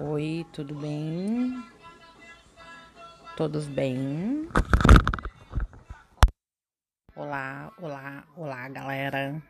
Oi, tudo bem? Todos bem? Olá, olá, olá, galera.